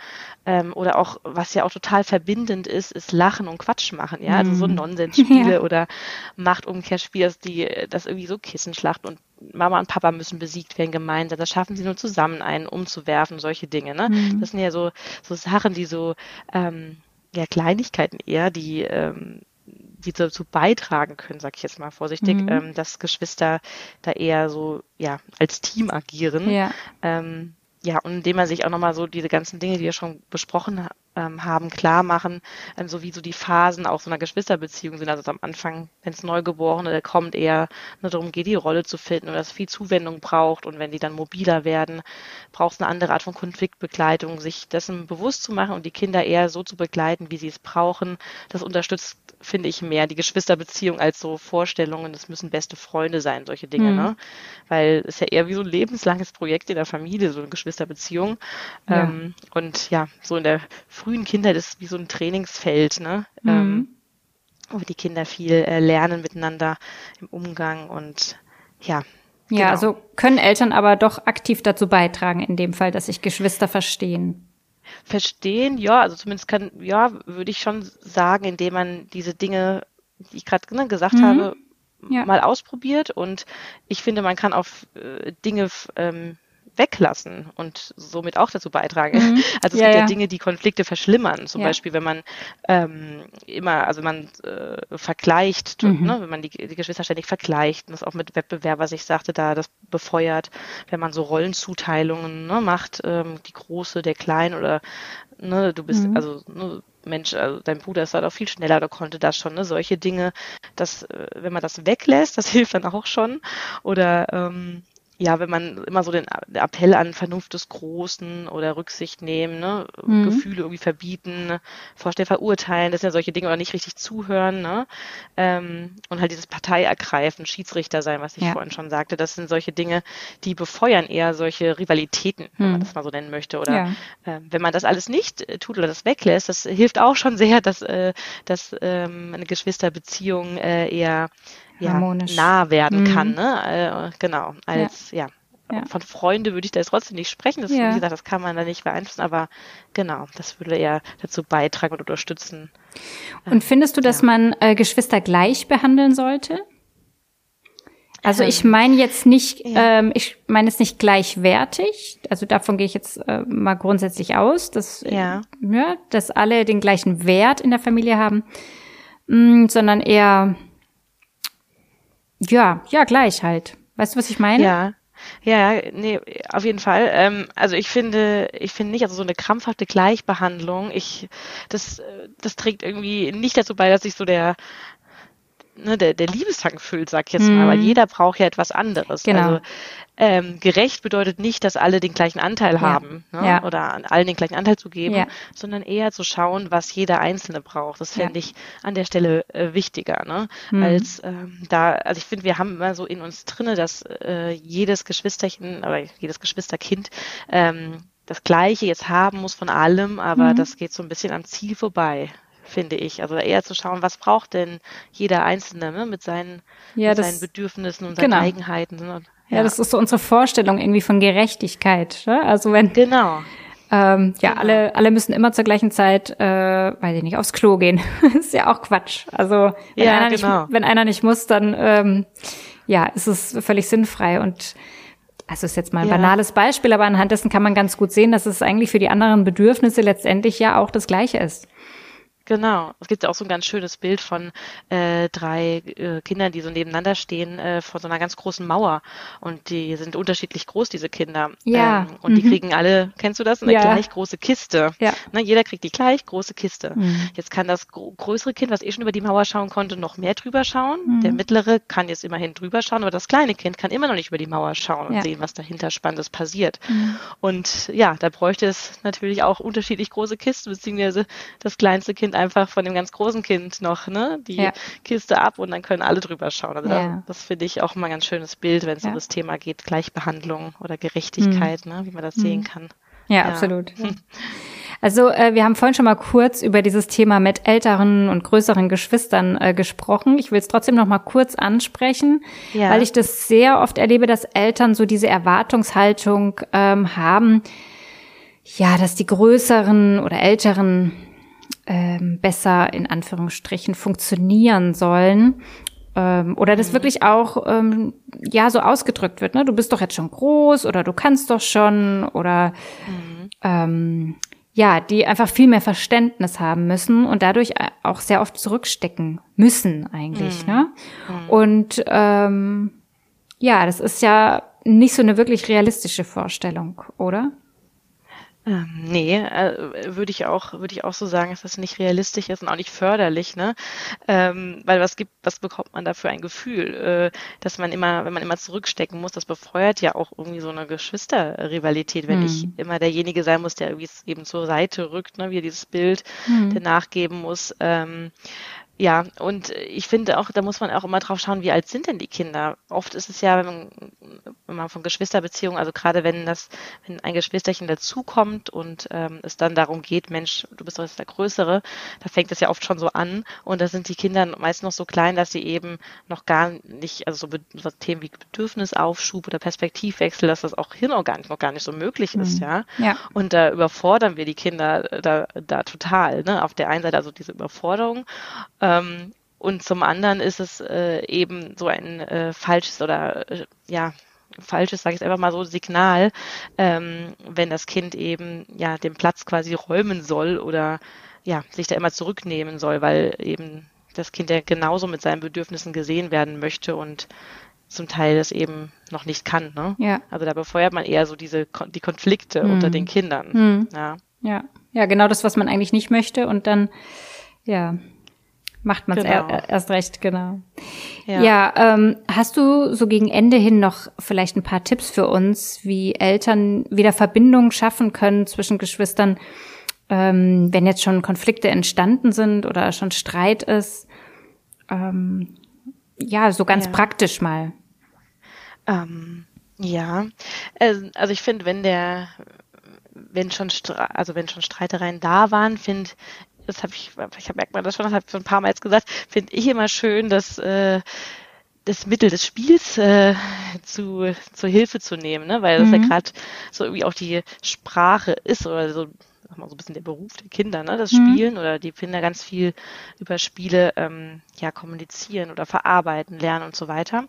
Ähm, oder auch, was ja auch total verbindend ist, ist Lachen und Quatsch machen, ja. Also so mhm. Nonsensspiele ja. oder Machtumkehrspiele, die das irgendwie so Kissenschlacht und Mama und Papa müssen besiegt werden gemeinsam. Das schaffen sie nur zusammen, einen umzuwerfen, solche Dinge. Ne? Mhm. Das sind ja so, so Sachen, die so, ähm, ja, Kleinigkeiten eher, die, ähm, die dazu beitragen können, sag ich jetzt mal vorsichtig, mhm. ähm, dass Geschwister da eher so, ja, als Team agieren. Ja. Ähm, ja, und indem man sich auch nochmal so diese ganzen Dinge, die wir schon besprochen ähm, haben, klar machen, ähm, so wie so die Phasen auch so einer Geschwisterbeziehung sind. Also am Anfang, wenn es Neugeborene kommt, eher nur darum geht, die Rolle zu finden und dass viel Zuwendung braucht. Und wenn die dann mobiler werden, braucht es eine andere Art von Konfliktbegleitung, sich dessen bewusst zu machen und die Kinder eher so zu begleiten, wie sie es brauchen. Das unterstützt finde ich mehr die Geschwisterbeziehung als so Vorstellungen, das müssen beste Freunde sein, solche Dinge, mhm. ne? Weil es ja eher wie so ein lebenslanges Projekt in der Familie, so eine Geschwisterbeziehung. Ja. Ähm, und ja, so in der frühen Kindheit ist wie so ein Trainingsfeld, ne? Mhm. Ähm, wo die Kinder viel äh, lernen miteinander im Umgang und ja. Ja, genau. also können Eltern aber doch aktiv dazu beitragen, in dem Fall, dass sich Geschwister verstehen verstehen, ja, also zumindest kann, ja, würde ich schon sagen, indem man diese Dinge, die ich gerade ne, gesagt mhm. habe, ja. mal ausprobiert und ich finde, man kann auf äh, Dinge ähm, weglassen und somit auch dazu beitragen. Mhm. Also es ja, gibt ja, ja, Dinge, die Konflikte verschlimmern. Zum ja. Beispiel, wenn man ähm, immer, also man äh, vergleicht, mhm. ne, wenn man die, die Geschwister ständig vergleicht und das auch mit Wettbewerb, was ich sagte, da das befeuert, wenn man so Rollenzuteilungen ne, macht, ähm, die große, der klein oder ne, du bist, mhm. also ne, Mensch, also dein Bruder ist halt auch viel schneller, der konnte das schon, ne? Solche Dinge, dass, äh, wenn man das weglässt, das hilft dann auch schon. Oder ähm, ja, wenn man immer so den Appell an Vernunft des Großen oder Rücksicht nehmen, ne, mhm. Gefühle irgendwie verbieten, vorstellen, verurteilen, das sind ja solche Dinge oder nicht richtig zuhören, ne, ähm, und halt dieses Partei ergreifen, Schiedsrichter sein, was ich ja. vorhin schon sagte, das sind solche Dinge, die befeuern eher solche Rivalitäten, mhm. wenn man mhm. das mal so nennen möchte, oder ja. äh, wenn man das alles nicht äh, tut oder das weglässt, das hilft auch schon sehr, dass, äh, dass ähm, eine Geschwisterbeziehung äh, eher ja, nah werden mhm. kann, ne? Äh, genau, als ja. ja. Von Freunde würde ich da jetzt trotzdem nicht sprechen. Das, ja. Wie gesagt, das kann man da nicht beeinflussen, aber genau, das würde eher dazu beitragen und unterstützen. Und findest du, dass man äh, Geschwister gleich behandeln sollte? Also ich ähm, meine jetzt nicht, ja. ähm, ich meine es nicht gleichwertig. Also davon gehe ich jetzt äh, mal grundsätzlich aus, dass, ja. ja. dass alle den gleichen Wert in der Familie haben, mh, mm, sondern eher ja, ja, gleich halt. Weißt du, was ich meine? Ja. Ja, nee, auf jeden Fall. Ähm, also ich finde, ich finde nicht, also so eine krampfhafte Gleichbehandlung, ich, das, das trägt irgendwie nicht dazu bei, dass ich so der, ne, der, der Liebestank füllt, sag ich jetzt mal, weil mhm. jeder braucht ja etwas anderes. Genau. Also ähm, gerecht bedeutet nicht, dass alle den gleichen Anteil ja. haben ne? ja. oder an allen den gleichen Anteil zu geben, ja. sondern eher zu schauen, was jeder Einzelne braucht. Das fände ich an der Stelle äh, wichtiger, ne? Mhm. als ähm, da. Also ich finde, wir haben immer so in uns drinne, dass äh, jedes Geschwisterchen, aber jedes Geschwisterkind ähm, das Gleiche jetzt haben muss von allem, aber mhm. das geht so ein bisschen am Ziel vorbei finde ich. Also eher zu schauen, was braucht denn jeder Einzelne ne? mit, seinen, ja, mit das, seinen Bedürfnissen und seinen genau. Eigenheiten. Ne? Ja. ja. das ist so unsere Vorstellung irgendwie von Gerechtigkeit. Ne? Also wenn genau. Ähm, ja, genau. alle, alle müssen immer zur gleichen Zeit, äh, weiß ich nicht, aufs Klo gehen. ist ja auch Quatsch. Also wenn, ja, einer, genau. nicht, wenn einer nicht muss, dann ähm, ja, ist es völlig sinnfrei. Und also ist jetzt mal ein ja. banales Beispiel, aber anhand dessen kann man ganz gut sehen, dass es eigentlich für die anderen Bedürfnisse letztendlich ja auch das Gleiche ist. Genau. Es gibt auch so ein ganz schönes Bild von äh, drei äh, Kindern, die so nebeneinander stehen äh, vor so einer ganz großen Mauer. Und die sind unterschiedlich groß, diese Kinder. Ja. Ähm, und mhm. die kriegen alle, kennst du das? Eine ja. gleich große Kiste. Ja. Ne, jeder kriegt die gleich große Kiste. Mhm. Jetzt kann das größere Kind, was eh schon über die Mauer schauen konnte, noch mehr drüber schauen. Mhm. Der mittlere kann jetzt immerhin drüber schauen, aber das kleine Kind kann immer noch nicht über die Mauer schauen und ja. sehen, was dahinter Spannendes passiert. Mhm. Und ja, da bräuchte es natürlich auch unterschiedlich große Kisten, beziehungsweise das kleinste Kind einfach von dem ganz großen Kind noch ne, die ja. Kiste ab und dann können alle drüber schauen. Also ja. das, das finde ich auch immer ein ganz schönes Bild, wenn es um das Thema geht, Gleichbehandlung oder Gerechtigkeit, mhm. ne, wie man das mhm. sehen kann. Ja, absolut. Also äh, wir haben vorhin schon mal kurz über dieses Thema mit älteren und größeren Geschwistern äh, gesprochen. Ich will es trotzdem noch mal kurz ansprechen, ja. weil ich das sehr oft erlebe, dass Eltern so diese Erwartungshaltung ähm, haben, ja, dass die größeren oder älteren ähm, besser in Anführungsstrichen funktionieren sollen ähm, oder das mhm. wirklich auch ähm, ja so ausgedrückt wird. Ne? Du bist doch jetzt schon groß oder du kannst doch schon oder mhm. ähm, ja, die einfach viel mehr Verständnis haben müssen und dadurch auch sehr oft zurückstecken müssen eigentlich. Mhm. Ne? Mhm. Und ähm, ja, das ist ja nicht so eine wirklich realistische Vorstellung, oder? Ähm, nee, äh, würde ich auch, würde ich auch so sagen, dass das nicht realistisch ist und auch nicht förderlich, ne? Ähm, weil was gibt, was bekommt man da für ein Gefühl, äh, dass man immer, wenn man immer zurückstecken muss, das befeuert ja auch irgendwie so eine Geschwisterrivalität, wenn hm. ich immer derjenige sein muss, der irgendwie eben zur Seite rückt, ne, wie dieses Bild, hm. der nachgeben muss. Ähm, ja, und ich finde auch, da muss man auch immer drauf schauen, wie alt sind denn die Kinder? Oft ist es ja, wenn man, wenn man von Geschwisterbeziehungen, also gerade wenn das, wenn ein Geschwisterchen dazukommt und ähm, es dann darum geht, Mensch, du bist doch jetzt der Größere, da fängt es ja oft schon so an und da sind die Kinder meist noch so klein, dass sie eben noch gar nicht, also so, so Themen wie Bedürfnisaufschub oder Perspektivwechsel, dass das auch hirnorganisch noch gar nicht so möglich ist, mhm. ja. ja. Und da überfordern wir die Kinder da, da total, ne? Auf der einen Seite also diese Überforderung, ähm, und zum anderen ist es äh, eben so ein äh, falsches oder äh, ja falsches, sage ich einfach mal so, Signal, ähm, wenn das Kind eben ja den Platz quasi räumen soll oder ja sich da immer zurücknehmen soll, weil eben das Kind ja genauso mit seinen Bedürfnissen gesehen werden möchte und zum Teil das eben noch nicht kann. Ne? Ja. Also da befeuert man eher so diese die Konflikte hm. unter den Kindern. Hm. Ja. ja, ja, genau das, was man eigentlich nicht möchte und dann ja macht man es genau. er, erst recht, genau. Ja, ja ähm, hast du so gegen Ende hin noch vielleicht ein paar Tipps für uns, wie Eltern wieder Verbindungen schaffen können zwischen Geschwistern, ähm, wenn jetzt schon Konflikte entstanden sind oder schon Streit ist? Ähm, ja, so ganz ja. praktisch mal. Ähm, ja, also ich finde, wenn der wenn schon also wenn schon Streitereien da waren, finde das habe ich, ich habe merkt man das schon, das habe ich schon ein paar Mal jetzt gesagt, finde ich immer schön, dass äh, das Mittel des Spiels äh, zu zur Hilfe zu nehmen, ne? weil das mhm. ja gerade so irgendwie auch die Sprache ist oder so sag mal, so ein bisschen der Beruf der Kinder, ne? das mhm. Spielen oder die Kinder ganz viel über Spiele ähm, ja kommunizieren oder verarbeiten, lernen und so weiter.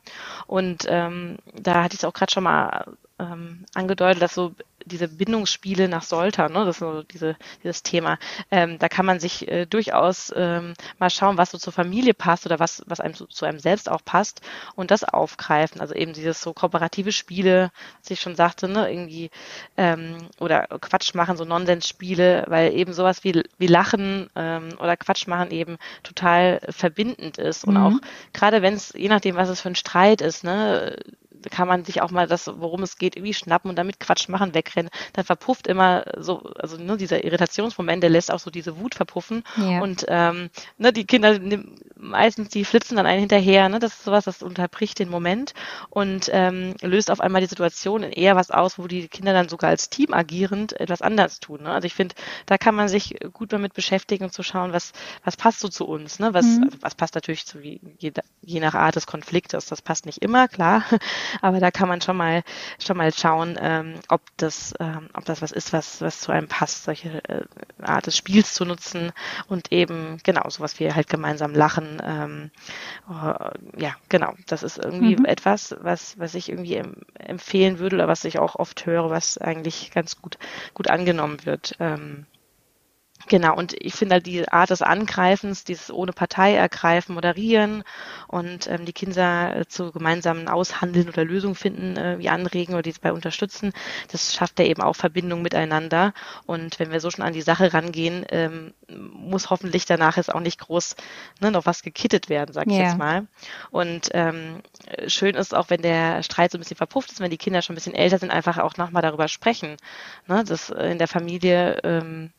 Und ähm, da hatte ich es auch gerade schon mal ähm, angedeutet, dass so diese Bindungsspiele nach Soltern, ne, das ist so diese, dieses Thema. Ähm, da kann man sich äh, durchaus ähm, mal schauen, was so zur Familie passt oder was, was einem zu, zu einem selbst auch passt und das aufgreifen. Also eben dieses so kooperative Spiele, was ich schon sagte, ne, irgendwie ähm, oder Quatsch machen, so Nonsensspiele, weil eben sowas wie, wie Lachen ähm, oder Quatsch machen eben total verbindend ist. Und mhm. auch gerade wenn es, je nachdem, was es für ein Streit ist, ne, kann man sich auch mal das, worum es geht, irgendwie schnappen und damit Quatsch machen, wegrennen. Dann verpufft immer so, also ne, dieser Irritationsmoment, der lässt auch so diese Wut verpuffen. Ja. Und ähm, ne, die Kinder meistens, die flitzen dann einen hinterher. Ne? Das ist sowas, das unterbricht den Moment und ähm, löst auf einmal die Situation in eher was aus, wo die Kinder dann sogar als Team agierend etwas anders tun. Ne? Also ich finde, da kann man sich gut damit beschäftigen und zu schauen, was, was passt so zu uns. Ne? Was, mhm. was passt natürlich zu je, je nach Art des Konfliktes. Das passt nicht immer, klar. Aber da kann man schon mal schon mal schauen, ähm, ob das ähm, ob das was ist, was was zu einem passt, solche äh, Art des Spiels zu nutzen und eben genau sowas wie halt gemeinsam lachen. Ähm, äh, ja, genau. Das ist irgendwie mhm. etwas, was was ich irgendwie em empfehlen würde oder was ich auch oft höre, was eigentlich ganz gut gut angenommen wird. Ähm, Genau, und ich finde halt die Art des Angreifens, dieses ohne Partei ergreifen, moderieren und ähm, die Kinder äh, zu gemeinsamen Aushandeln oder Lösungen finden, äh, wie anregen oder die dabei unterstützen, das schafft ja eben auch Verbindung miteinander. Und wenn wir so schon an die Sache rangehen, ähm, muss hoffentlich danach jetzt auch nicht groß ne, noch was gekittet werden, sag ich yeah. jetzt mal. Und ähm, schön ist auch, wenn der Streit so ein bisschen verpufft ist, wenn die Kinder schon ein bisschen älter sind, einfach auch nochmal darüber sprechen. Ne, dass in der Familie ähm,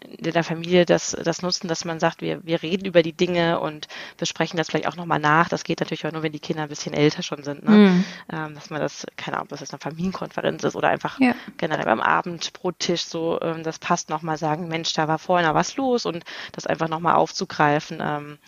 in der Familie das, das nutzen, dass man sagt, wir, wir reden über die Dinge und besprechen das vielleicht auch nochmal nach. Das geht natürlich auch nur, wenn die Kinder ein bisschen älter schon sind. Ne? Mhm. Ähm, dass man das, keine Ahnung, ob das jetzt eine Familienkonferenz ist oder einfach ja. generell beim Abendbrottisch so, ähm, das passt nochmal sagen, Mensch, da war vorhin noch was los und das einfach nochmal aufzugreifen. Ähm,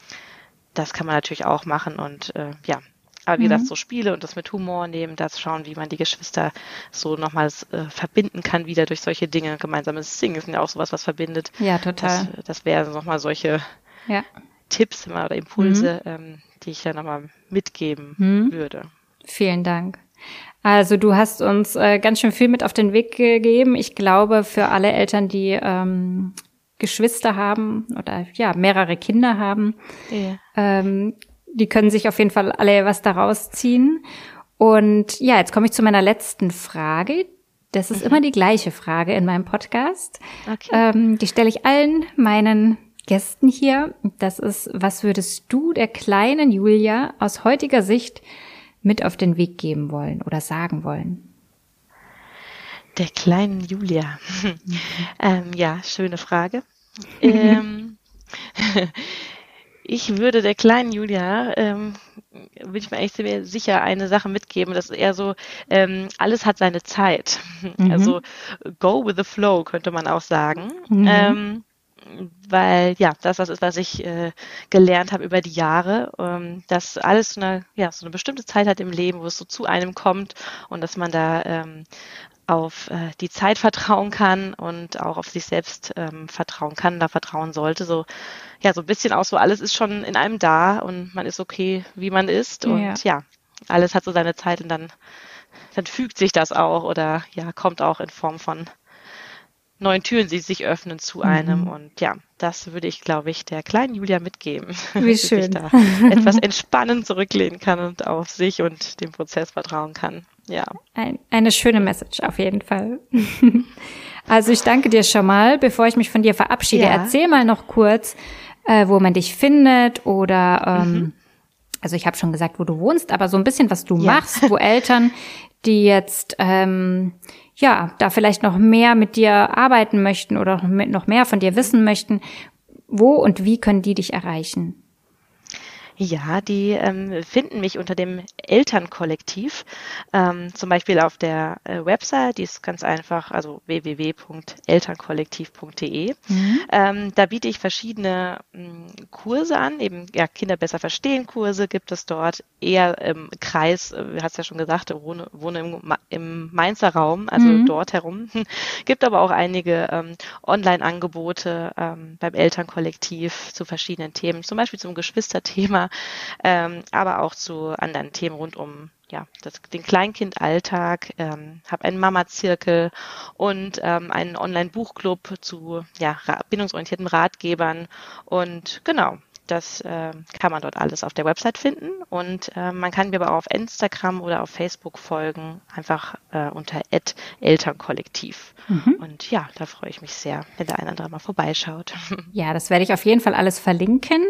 das kann man natürlich auch machen und äh, ja, aber wie mhm. gesagt, so Spiele und das mit Humor nehmen, das schauen, wie man die Geschwister so nochmals äh, verbinden kann, wieder durch solche Dinge. Gemeinsames Singen ist ja auch sowas, was verbindet. Ja, total. Das, das wären nochmal solche ja. Tipps oder Impulse, mhm. ähm, die ich da nochmal mitgeben mhm. würde. Vielen Dank. Also du hast uns äh, ganz schön viel mit auf den Weg gegeben. Ich glaube, für alle Eltern, die ähm, Geschwister haben oder ja mehrere Kinder haben, ja. ähm, die können sich auf jeden Fall alle was daraus ziehen. Und ja, jetzt komme ich zu meiner letzten Frage. Das ist mhm. immer die gleiche Frage in meinem Podcast. Okay. Ähm, die stelle ich allen meinen Gästen hier. Das ist, was würdest du der kleinen Julia aus heutiger Sicht mit auf den Weg geben wollen oder sagen wollen? Der kleinen Julia. ähm, ja, schöne Frage. ähm, ich würde der kleinen Julia, ähm, würde ich mir eigentlich sehr sicher eine Sache mitgeben, dass eher so, ähm, alles hat seine Zeit. Mhm. Also go with the flow, könnte man auch sagen. Mhm. Ähm, weil ja, das, das ist, was ich äh, gelernt habe über die Jahre, ähm, dass alles so eine, ja, so eine bestimmte Zeit hat im Leben, wo es so zu einem kommt und dass man da ähm, auf äh, die Zeit vertrauen kann und auch auf sich selbst ähm, vertrauen kann, da vertrauen sollte. So, ja, so ein bisschen auch so, alles ist schon in einem da und man ist okay, wie man ist. Und ja, ja alles hat so seine Zeit und dann, dann fügt sich das auch oder ja, kommt auch in Form von neuen Türen, die sich öffnen zu einem. Mhm. Und ja, das würde ich, glaube ich, der kleinen Julia mitgeben. Wie schön. Dass sich da etwas entspannend zurücklehnen kann und auf sich und dem Prozess vertrauen kann. Ja. Ein, eine schöne Message auf jeden Fall. also ich danke dir schon mal. Bevor ich mich von dir verabschiede, ja. erzähl mal noch kurz, äh, wo man dich findet oder ähm, mhm. also ich habe schon gesagt, wo du wohnst, aber so ein bisschen, was du ja. machst, wo Eltern, die jetzt ähm, ja, da vielleicht noch mehr mit dir arbeiten möchten oder noch mehr von dir wissen möchten, wo und wie können die dich erreichen? Ja, die ähm, finden mich unter dem Elternkollektiv, ähm, zum Beispiel auf der äh, Website, die ist ganz einfach, also www.elternkollektiv.de. Mhm. Ähm, da biete ich verschiedene mh, hm, Kurse an, eben ja, Kinder besser verstehen Kurse gibt es dort, eher im Kreis, äh, hast ja schon gesagt, wohne, wohne im, im Mainzer Raum, also mhm. dort herum. gibt aber auch einige ähm, Online-Angebote ähm, beim Elternkollektiv zu verschiedenen Themen, zum Beispiel zum Geschwisterthema ähm, aber auch zu anderen Themen rund um ja, das, den Kleinkindalltag, ähm, habe einen Mama-Zirkel und ähm, einen Online-Buchclub zu ja, bindungsorientierten Ratgebern. Und genau, das äh, kann man dort alles auf der Website finden. Und äh, man kann mir aber auch auf Instagram oder auf Facebook folgen, einfach äh, unter Elternkollektiv. Mhm. Und ja, da freue ich mich sehr, wenn der eine oder andere mal vorbeischaut. Ja, das werde ich auf jeden Fall alles verlinken.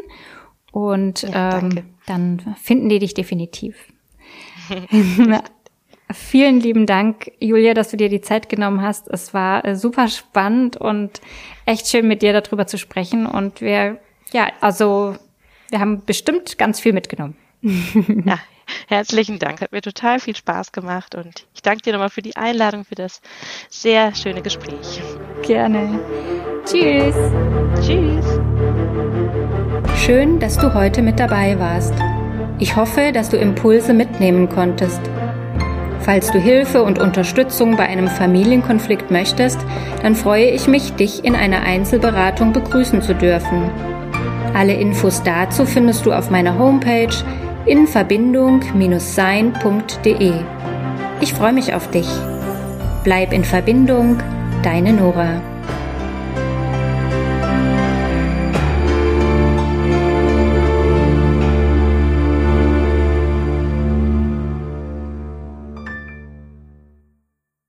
Und ja, ähm, dann finden die dich definitiv. Vielen lieben Dank, Julia, dass du dir die Zeit genommen hast. Es war äh, super spannend und echt schön, mit dir darüber zu sprechen. Und wir, ja, also wir haben bestimmt ganz viel mitgenommen. ja, herzlichen Dank. Hat mir total viel Spaß gemacht und ich danke dir nochmal für die Einladung, für das sehr schöne Gespräch. Gerne. Tschüss. Tschüss. Schön, dass du heute mit dabei warst. Ich hoffe, dass du Impulse mitnehmen konntest. Falls du Hilfe und Unterstützung bei einem Familienkonflikt möchtest, dann freue ich mich, dich in einer Einzelberatung begrüßen zu dürfen. Alle Infos dazu findest du auf meiner Homepage in Verbindung-sein.de. Ich freue mich auf dich. Bleib in Verbindung, deine Nora.